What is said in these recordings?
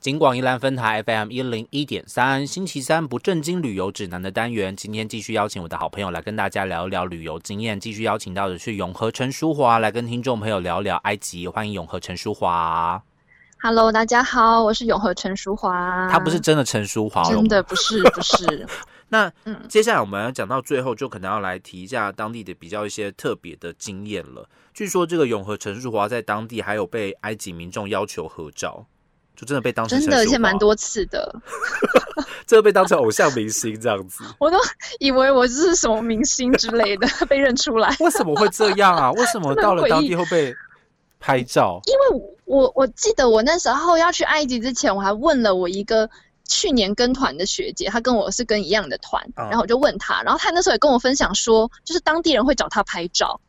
金广宜兰分台 FM 一零一点三，星期三不正经旅游指南的单元，今天继续邀请我的好朋友来跟大家聊一聊旅游经验。继续邀请到的是永和陈淑华来跟听众朋友聊聊埃及，欢迎永和陈淑华。Hello，大家好，我是永和陈淑华。他不是真的陈淑华，真的不是不是。那嗯接下来我们要讲到最后，就可能要来提一下当地的比较一些特别的经验了。据说这个永和陈淑华在当地还有被埃及民众要求合照，就真的被当成真的，而且蛮，多次的，这个被当成偶像明星这样子。我都以为我是什么明星之类的 被认出来。为什么会这样啊？为什么到了当地会被拍照？因为我我记得我那时候要去埃及之前，我还问了我一个去年跟团的学姐，她跟我是跟一样的团，嗯然后我就问她，然后她那时候也跟我分享说，就是当地人会找她拍照。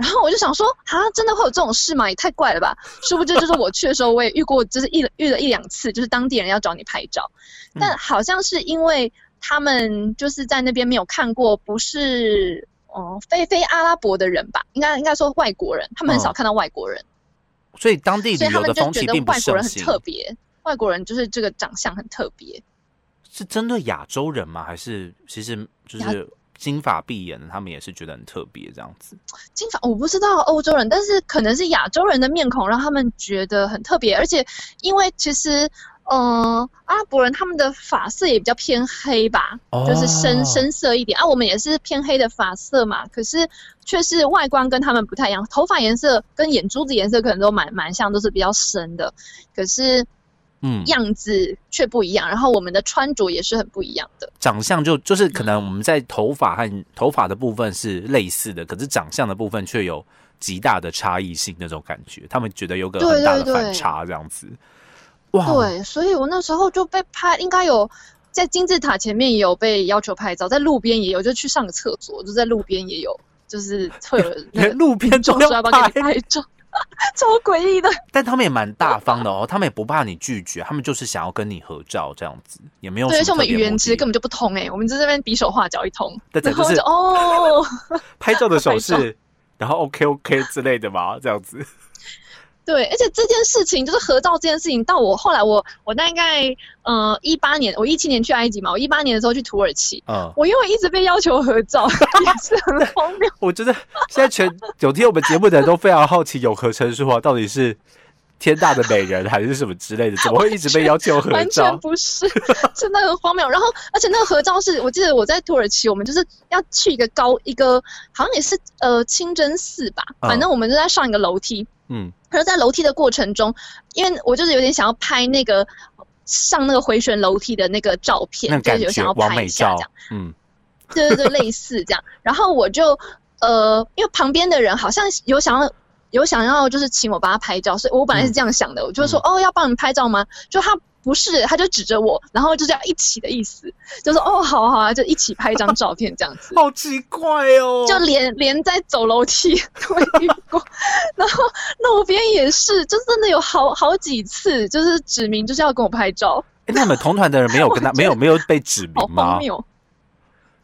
然后我就想说，啊，真的会有这种事吗？也太怪了吧！殊不知，就是我去的时候，我也遇过，就是一遇了一两次，就是当地人要找你拍照，但嗯好像是因为他们就是在那边没有看过，不是哦、非非阿拉伯的人吧？应该应该说外国人，他们很少嗯看到外国人。所以当地所以他旅游的们就觉得外国人很，特别，外国人就是这个长相很特别。是针对亚洲人吗？还是其实就是金发碧眼的，他们也是觉得很特别这样子？金发我不知道欧洲人，但是可能是亚洲人的面孔让他们觉得很特别，而且因为其实。嗯，阿拉伯人他们的发色也比较偏黑吧，就是哦深深色一点啊。我们也是偏黑的发色嘛，可是却是外观跟他们不太一样，头发颜色跟眼珠子颜色可能都蛮蛮像，都是比较深的。可是嗯，样子却不一样，然后我们的穿着也是很不一样的。长相就就是可能我们在头发和头发的部分是类似的，可是长相的部分却有极大的差异性那种感觉，他们觉得有个对很大的反差这样子。哇，对，所以我那时候就被拍，应该有在金字塔前面也有被要求拍照，在路边也有，就去上个厕所，就在路边也有，就是会有那 连路边都总说要要不要给拍。你，拍照，超诡异的。但他们也蛮大方的哦，他们也不怕你拒绝，他们就是想要跟你合照这样子，也没有对，而且我们语言其实根本就不通哎、我们在这边比手画脚一通，对对就是然后就哦，拍照的手势，然后 OK OK 之类的吧，这样子。对，而且这件事情就是合照这件事情，到我后来我我大概呃一八年，我一七年去埃及嘛，我一八年的时候去土耳其，嗯，我因为一直被要求合照，也是很荒谬。我觉得现在全有听我们节目的人都非常好奇有何陈淑华到底是天大的美人还是什么之类的，怎么会一直被要求合照完全？不是，真的很荒谬。然后，而且那个合照是我记得我在土耳其，我们就是要去一个高一个，好像也是呃清真寺吧，嗯反正我们就在上一个楼梯。嗯，可是在楼梯的过程中，因为我就是有点想要拍那个上那个回旋楼梯的那个照片，就是有想要完美照拍一下这样。，嗯，对对对，类似这样。然后我就呃，因为旁边的人好像有想要有想要就是请我帮他拍照，所以我本来是这样想的，我就说、哦要帮你拍照吗？就他不是，他就指着我，然后就这样一起的意思，就说哦好啊好啊，就一起拍一张照片这样子。好奇怪哦，就连连在走楼梯 都会遇过，然后路边也是，就真的有好好几次，就是指明就是要跟我拍照，诶那你们同团的人没有跟他没有没有被指好名吗？荒谬。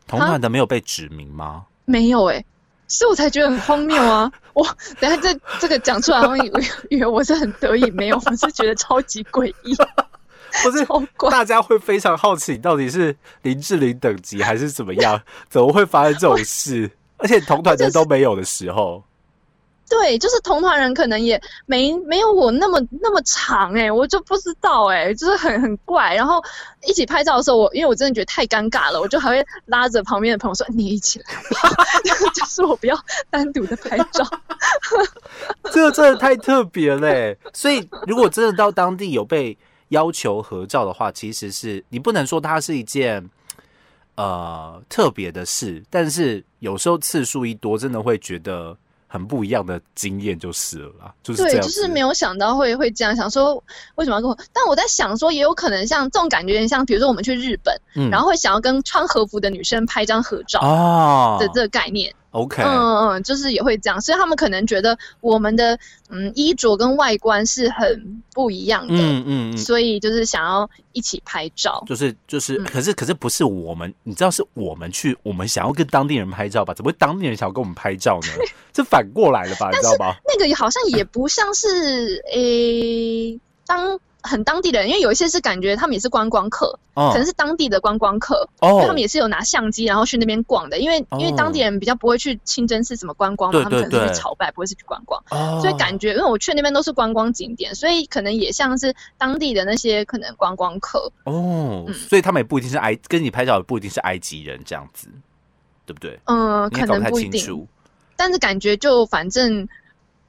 同团的没有被指名吗？没有哎、所以我才觉得很荒谬啊！我等下这这个讲出来，好像以为以为我是很得意，没有，我是觉得超级诡异，不是。大家会非常好奇，你到底是林志玲等级还是怎么样？怎么会发生这种事？而且同团的都没有的时候，对，就是同团人可能也没没有我那么那么长哎、我就不知道哎、就是很很怪。然后一起拍照的时候，我因为我真的觉得太尴尬了，我就还会拉着旁边的朋友说：“你一起来吧，就是我不要单独的拍照。这个真的太特别嘞。所以如果真的到当地有被要求合照的话，其实是你不能说它是一件呃特别的事，但是有时候次数一多，真的会觉得很不一样的经验就是了啦，就是对，就是没有想到会会这样想说为什么要跟我？但我在想说，也有可能像这种感觉，有点像比如说我们去日本，嗯然后会想要跟穿和服的女生拍张合照啊的这个概念。，OK，嗯嗯嗯，就是也会这样，所以他们可能觉得我们的嗯衣着跟外观是很不一样的，嗯嗯嗯，所以就是想要一起拍照。就是就是，嗯可是可是不是我们，你知道是我们去，我们想要跟当地人拍照吧？怎么会当地人想要跟我们拍照呢？这反过来了吧？你知道吧？那个好像也不像是诶、当很当地的人，因为有一些是感觉他们也是观光客，哦可能是当地的观光客，因为他哦们也是有拿相机，然后去那边逛的。因为因为当地人比较不会去清真寺什么观光嘛，对他们可能是去朝拜，不会是去观光。哦所以感觉，因为我去那边都是观光景点，所以可能也像是当地的那些可能观光客。哦，嗯所以他们也不一定是埃，跟你拍照也不一定是埃及人这样子，对不对？嗯，可能不一定，清楚，但是感觉就反正嗯，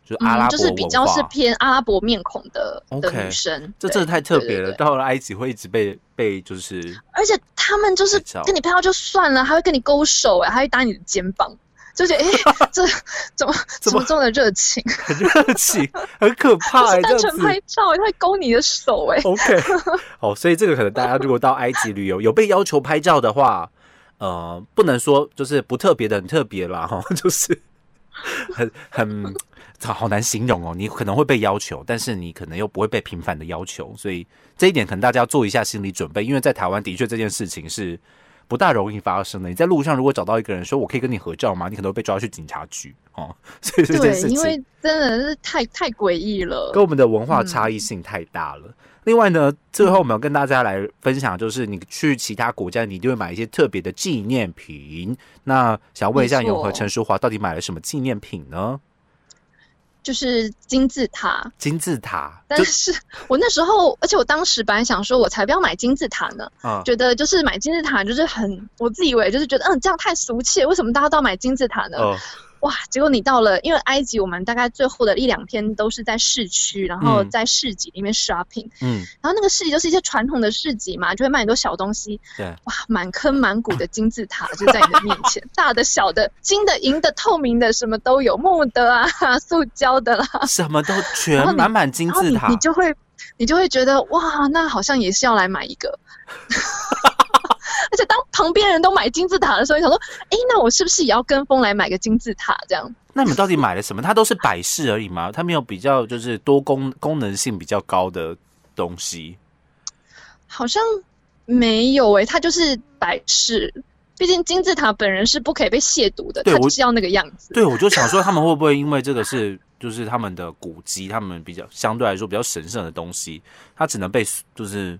就是阿拉伯就是比较是偏阿拉伯面孔的的女生。对这真的太特别了。到了埃及会一直被被就是而且他们就是跟你拍照就算了，还会跟你勾手，哎，还会搭你的肩膀，就觉得哎、这 怎么怎么这么的热情？很热情，很可怕、欸，单纯。拍照，他会勾你的手，哎，OK，好，所以这个可能大家如果到埃及旅游有被要求拍照的话，呃，不能说就是不特别的很特别啦，哈，就是很很好难形容哦。你可能会被要求，但是你可能又不会被频繁的要求，所以这一点可能大家要做一下心理准备，因为在台湾的确这件事情是不大容易发生的。你在路上如果找到一个人说我可以跟你合照吗？你可能会被抓去警察局哦。所以这件对，事情因为真的是太太诡异了跟。我们的文化差异性太大了。另外呢，最后我们要跟大家来分享，就是你去其他国家，你一定会买一些特别的纪念品。那想问一下，永和陈淑华到底买了什么纪念品呢？就是金字塔，金字塔，但是我那时候，而且我当时本来想说，我才不要买金字塔呢，啊，觉得就是买金字塔就是很，我自以为就是觉得，嗯，这样太俗气，为什么大家都要买金字塔呢？哦，哇，结果你到了，因为埃及我们大概最后的一两天都是在市区，然后嗯。在市集里面 shopping，、嗯，然后那个市集就是一些传统的市集嘛，就会卖很多小东西，对，哇，满坑满谷的金字塔 就在你的面前，大的、小的、金的、银的、透明的，什么都有，木的啊，塑胶的啦，什么都全满满金然后你字塔你，就会你就会觉得哇，那好像也是要来买一个。旁边人都买金字塔的时候，你想说，哎，那我是不是也要跟风来买个金字塔？这样那你们到底买了什么？它都是摆饰而已吗？它没有比较就是多功功能性比较高的东西？好像没有诶、它就是摆饰。毕竟金字塔本人是不可以被亵渎的，就是要那个样子。对，我就想说，他们会不会因为这个是就是他们的古迹，他们比较相对来说比较神圣的东西，它只能被就是被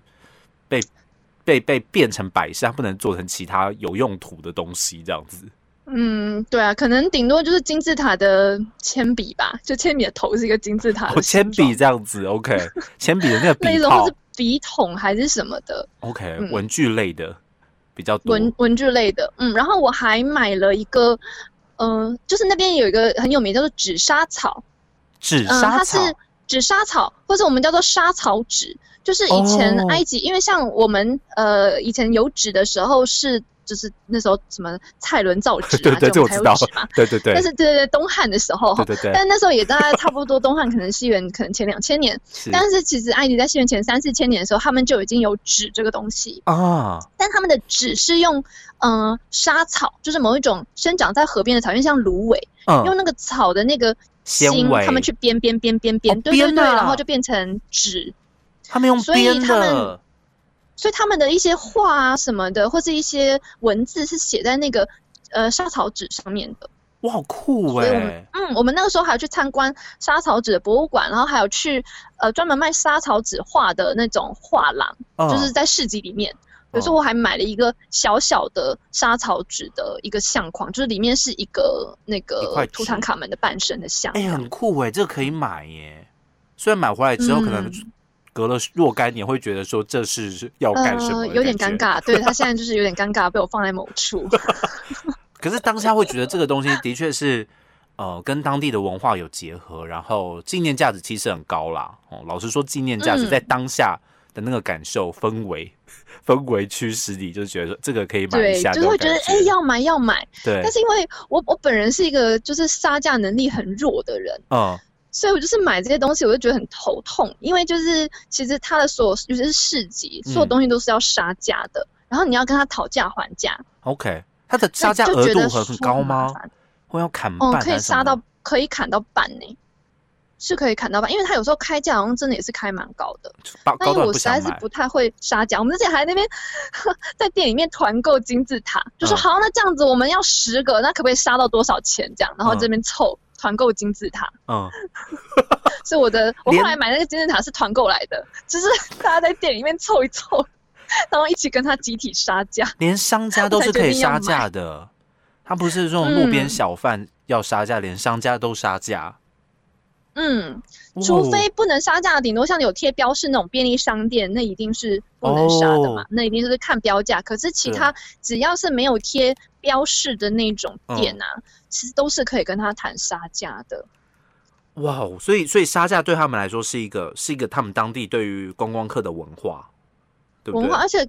被被变成摆设，它不能做成其他有用途的东西，这样子。嗯，对啊，可能顶多就是金字塔的铅笔吧，就铅笔的头是一个金字塔哦，铅笔这样子，OK，铅笔的那个笔是笔筒还是什么的，OK，嗯文具类的比较多。文文具类的，嗯，然后我还买了一个，嗯、就是那边有一个很有名叫做纸莎草，嗯，纸莎它是草，纸莎草，或者我们叫做莎草纸，就是以前哦埃及，因为像我们呃以前有纸的时候是。就是那时候什么蔡伦造纸啊，对对，这就才我知道有纸嘛。，对对对。但，是对对对，东汉的时候，对对对，但那时候也大概差不多，东汉可能西元可能前两千年，是。但是其实埃及在西元前三四千年的时候，他们就已经有纸这个东西，啊，但他们的纸是用嗯、呃莎草，就是某一种生长在河边的草，因为像芦苇，用嗯，那个草的那个纤茎，维。他们去编编编编编，哦对对对，啊。然后就变成纸。他们用所以编他们的，所以他们的一些画啊什么的，或是一些文字是写在那个呃莎草纸上面的。哇，好酷所以我们哎，嗯，我们那个时候还有去参观莎草纸的博物馆，然后还有去呃专门卖莎草纸画的那种画廊，嗯就是在市集里面。有时候哦我还买了一个小小的莎草纸的一个相框，就是里面是一个那个图坦卡门的半身的像。哎、很酷哎，这个可以买耶。虽然买回来之后可能嗯隔了若干年，会觉得说这是要干什么、呃，有点尴。尬，对他现在就是有点尴尬，被我放在某处。可是当下会觉得这个东西的确是呃跟当地的文化有结合，然后纪念价值其实很高啦。哦，老实说，纪念价值嗯在当下的那个感受氛围。氛围驱使你，就是觉得这个可以买一，下，就会觉得哎、要买要买。对但，是因为我我本人是一个就是杀价能力很弱的人，嗯，所以我就是买这些东西，我就觉得很头痛，因为就是其实它的所有，尤其是市集，所有嗯东西都是要杀价的，然后你要跟他讨价还价，OK，它的杀那价额度很高吗？烦？会要砍哦，半？可以杀到，可以砍到半呢，是可以砍到半，因为他有时候开价好像真的也是开蛮高的。高高段那因为我实。在是不太会杀价，我们之前还在那边 在店里面团购金字塔，就说嗯好，那这样子我们要十个，那可不可以杀到多少钱这样？然后嗯这边凑团购金字塔，嗯，是我的我后来买那个金字塔是团购来的，就是大家在店里面凑一凑，然后一起跟他集体杀价。连商家都是可以杀价的，他不是这种路边嗯小贩要杀价，连商家都杀价。嗯，除非不能杀价，顶多像有贴标示那种便利商店，那一定是不能杀的嘛，哦。那一定是看标价。可是其他只要是没有贴标示的那种店啊，嗯其实都是可以跟他谈杀价的。哇哦，所以所以杀价对他们来说是一个是一个他们当地对于观光客的文化，对不对文化，？而且，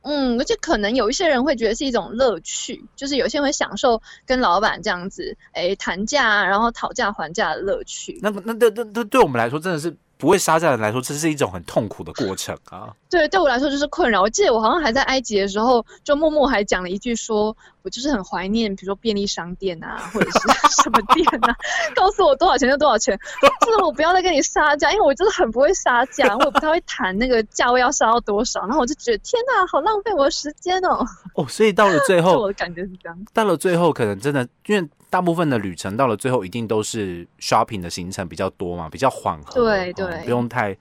嗯，而且可能有一些人会觉得是一种乐趣，就是有些人会享受跟老板这样子，哎，谈价，然后讨价还价的乐趣。那么那那那那对我们来说真的是不会杀价的人来说，这是一种很痛苦的过程啊。对，对我来说就是困扰。我记得我好像还在埃及的时候，就默默还讲了一句说，我就是很怀念，比如说便利商店啊，或者是什么店啊，告诉我多少钱就多少钱，就是我不要再跟你杀价，因为我真的很不会杀价，我不太会谈那个价位要杀到多少，然后我就觉得天哪，好浪费我的时间哦。哦，所以到了最后我，的感觉是这样。到了最后，可能真的因为大部分的旅程到了最后，一定都是 shopping 的行程比较多嘛，比较缓和，哦对对不用太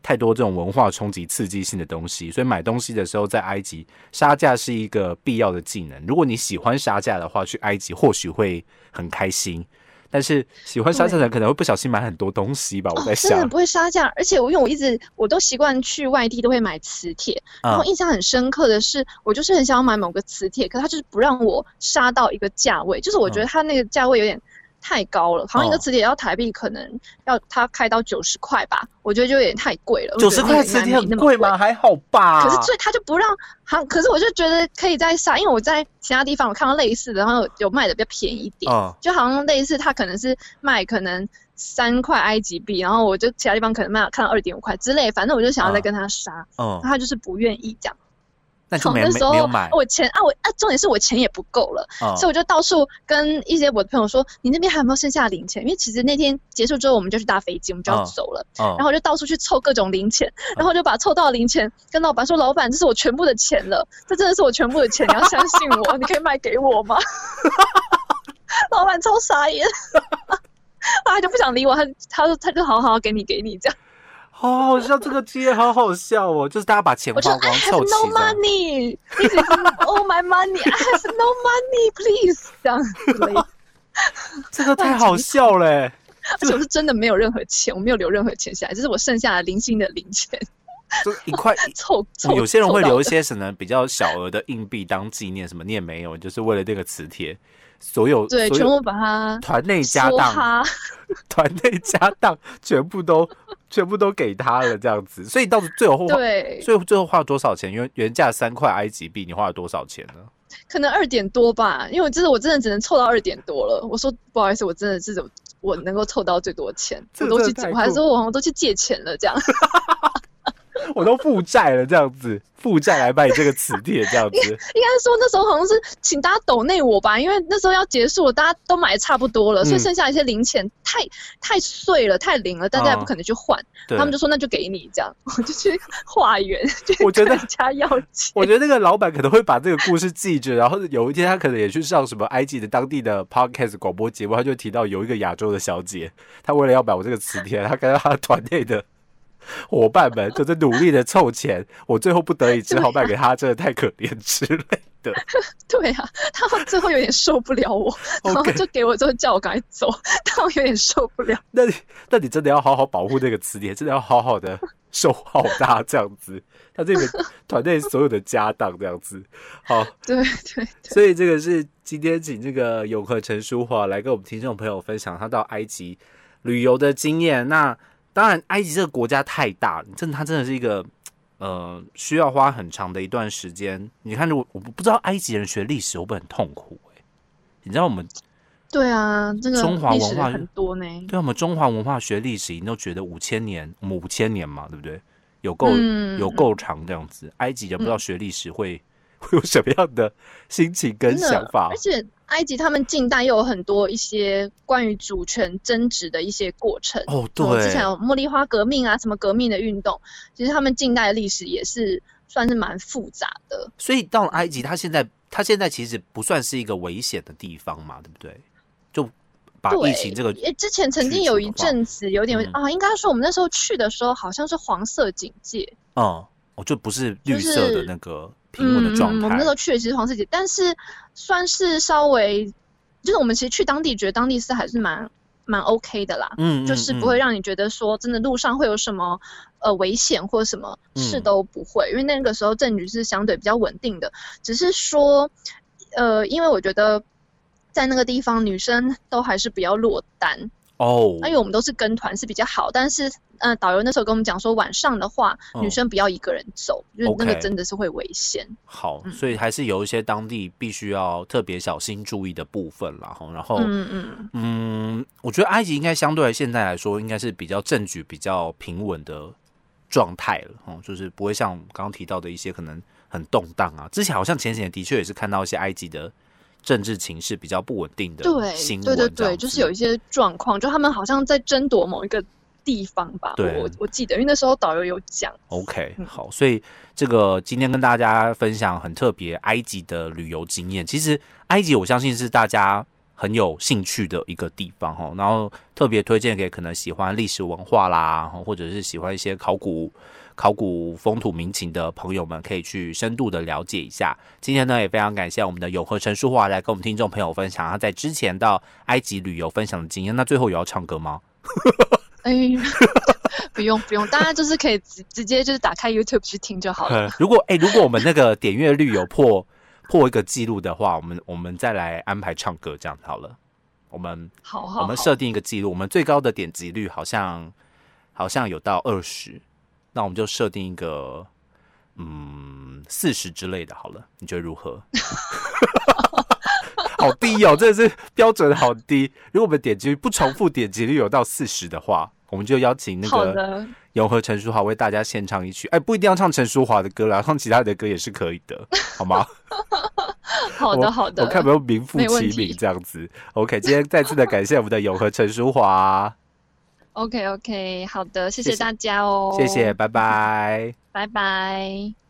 太多这种文化冲击、刺激性的东西。所以买东西的时候，在埃及杀价是一个必要的技能。如果你喜欢杀价的话，去埃及或许会很开心。但是喜欢杀价的人可能会不小心买很多东西吧，我在想、真的想。不会杀价，而且我因为我一直我都习惯去外地都会买磁铁，然后嗯印象很深刻的是，我就是很想要买某个磁铁，可他就是不让我杀到一个价位，就是我觉得他那个价位有点太高了，好像一个哦磁铁要台币可能要他开到九十块吧，我觉得就有点太贵了。九十块磁铁么很贵吗？还好吧。可是所以他就不让，好，可是我就觉得可以再杀，因为我在其他地方我看到类似的，然后有有卖的比较便宜一点，哦就好像类似他可能是卖可能三块埃及币，然后我就其他地方可能卖看到二点五块之类，反正我就想要再嗯跟他杀，哦，他就是不愿意这样。那就没没从那时候没有买。我钱啊我啊重点是我钱也不够了，嗯所以我就到处跟一些我的朋友说，你那边还有没有剩下零钱？因为其实那天结束之后我们就去搭飞机，我们就要嗯走了。嗯然后我就到处去凑各种零钱，然后就把凑到的零钱跟老板说：“老板，这是我全部的钱了，这真的是我全部的钱，你要相信我，你可以卖给我吗？” 老板超傻眼，他就不想理我，他他说他就好好给你给你这样。好好笑，这个经验好好笑哦！就是大家把钱花光 I 凑 have 齐 no money, this is all my money. I have no money, please 这样之类的。这个太好笑嘞！而且我是真的没有任何钱，我没有留任何钱下来，这是我剩下的零星的零钱就一块，凑凑。有些人会留一些什么比较小额的硬币当纪念，什么你也没有，就是为了这个磁铁，所有对，全部把它团内家当。团内家当全部都全部都给他了，这样子。所以到最后花，对，所以最后花了多少钱？原原价三块埃及币，你花了多少钱呢？可能二点多吧，因为我真的我真的只能凑到二点多了。我说不好意思，我真的是我我能够凑到最多钱，这我都去我还说我好像都去借钱了这样。我都负债了，这样子，负债来卖这个磁铁，这样子。应该说那时候好像是请大家抖内我吧，因为那时候要结束了，大家都买的差不多了，所以嗯剩下一些零钱太太碎了，太零了，大家也不嗯可能去换，对他们就说那就给你这样，我就去化缘，去我觉得家要钱。我觉得那个老板可能会把这个故事记着，然后有一天他可能也去上什么埃及的当地的 podcast 广播节目，他就提到有一个亚洲的小姐，她为了要买我这个磁铁，她跟她团队的伙伴们就在努力的凑钱，我最后不得已只好卖给他，真的太可怜之类的。对啊，他们最后有点受不了我，然后就给我之后叫我赶紧走，他们有点受不了。那你那你真的要好好保护那个词典，真的要好好的守好它，这样子，他这个团队所有的家当这样子，好。对对对，所以这个是今天请这个永和陈淑华来跟我们听众朋友分享他到埃及旅游的经验。那当然，埃及这个国家太大，真的它真的是一个呃需要花很长的一段时间。你看，如果我不知道埃及人学历史会不会很痛苦、欸？你知道我们对啊，这个中华文化很多呢。对我们中华文化学历史，你都觉得五千年，我们五千年嘛，对不对？有够、嗯有够长这样子。埃及人不知道学历史会、会有什么样的心情跟想法而？且埃及他们近代又有很多一些关于主权争执的一些过程。哦，对之前，有茉莉花革命啊，什么革命的运动，其实他们近代的历史也是算是蛮复杂的。所以到了埃及，它现在它现在其实不算是一个危险的地方嘛，对不对？就把，疫情这个诶之前曾经有一阵子有点、嗯啊，应该说我们那时候去的时候好像是黄色警戒，嗯，我就不是绿色的那个嗯我们那时候去的其实黄色节，但是算是稍微，就是我们其实去当地觉得当地是还是蛮蛮 OK 的啦，嗯，就是不会让你觉得说真的路上会有什么呃危险或什么事都不会，因为那个时候政局是相对比较稳定的，只是说呃，因为我觉得。在那个地方，女生都还是比较落单，哦，因为我们都是跟团是比较好，但是呃，导游那时候跟我们讲说，晚上的话，嗯女生不要一个人走，因为那个真的是会危险。好，嗯所以还是有一些当地必须要特别小心注意的部分啦。哈。然后，嗯嗯，嗯，我觉得埃及应该相对现在来说，应该是比较政局比较平稳的状态了，哦，就是不会像刚刚提到的一些可能很动荡啊。之前好像前几年的确也是看到一些埃及的政治情势比较不稳定的对新闻，对对对，就是有一些状况，就他们好像在争夺某一个地方吧。对我我记得，因为那时候导游有讲。OK，嗯好，所以这个今天跟大家分享很特别埃及的旅游经验。其实埃及我相信是大家很有兴趣的一个地方哈，然后特别推荐给可能喜欢历史文化啦，或者是喜欢一些考古。考古风土民情的朋友们可以去深度的了解一下。今天呢，也非常感谢我们的永和陈淑华来跟我们听众朋友分享他在之前到埃及旅游分享的经验。那最后有要唱歌吗？哎，不用不用，大家就是可以直直接就是打开 YouTube 去听就好了。如果哎、如果我们那个点阅率有破破一个记录的话，我们我们再来安排唱歌，这样好了。我们好好好我们设定一个记录，我们最高的点击率好像好像有到二十，那我们就设定一个嗯四十之类的好了，你觉得如何？好低哦，真的是标准好低。如果我们点击率不重复点击率有到四十的话，我们就邀请那个永和陈淑华为大家献唱一曲。哎，不一定要唱陈淑华的歌啦，唱其他的歌也是可以的，好吗？好的，好的。我看有没有名副其名这样子。OK，今天再次的感谢我们的永和陈淑华，OK OK，好的，谢谢大家哦。谢谢，，拜拜。拜拜。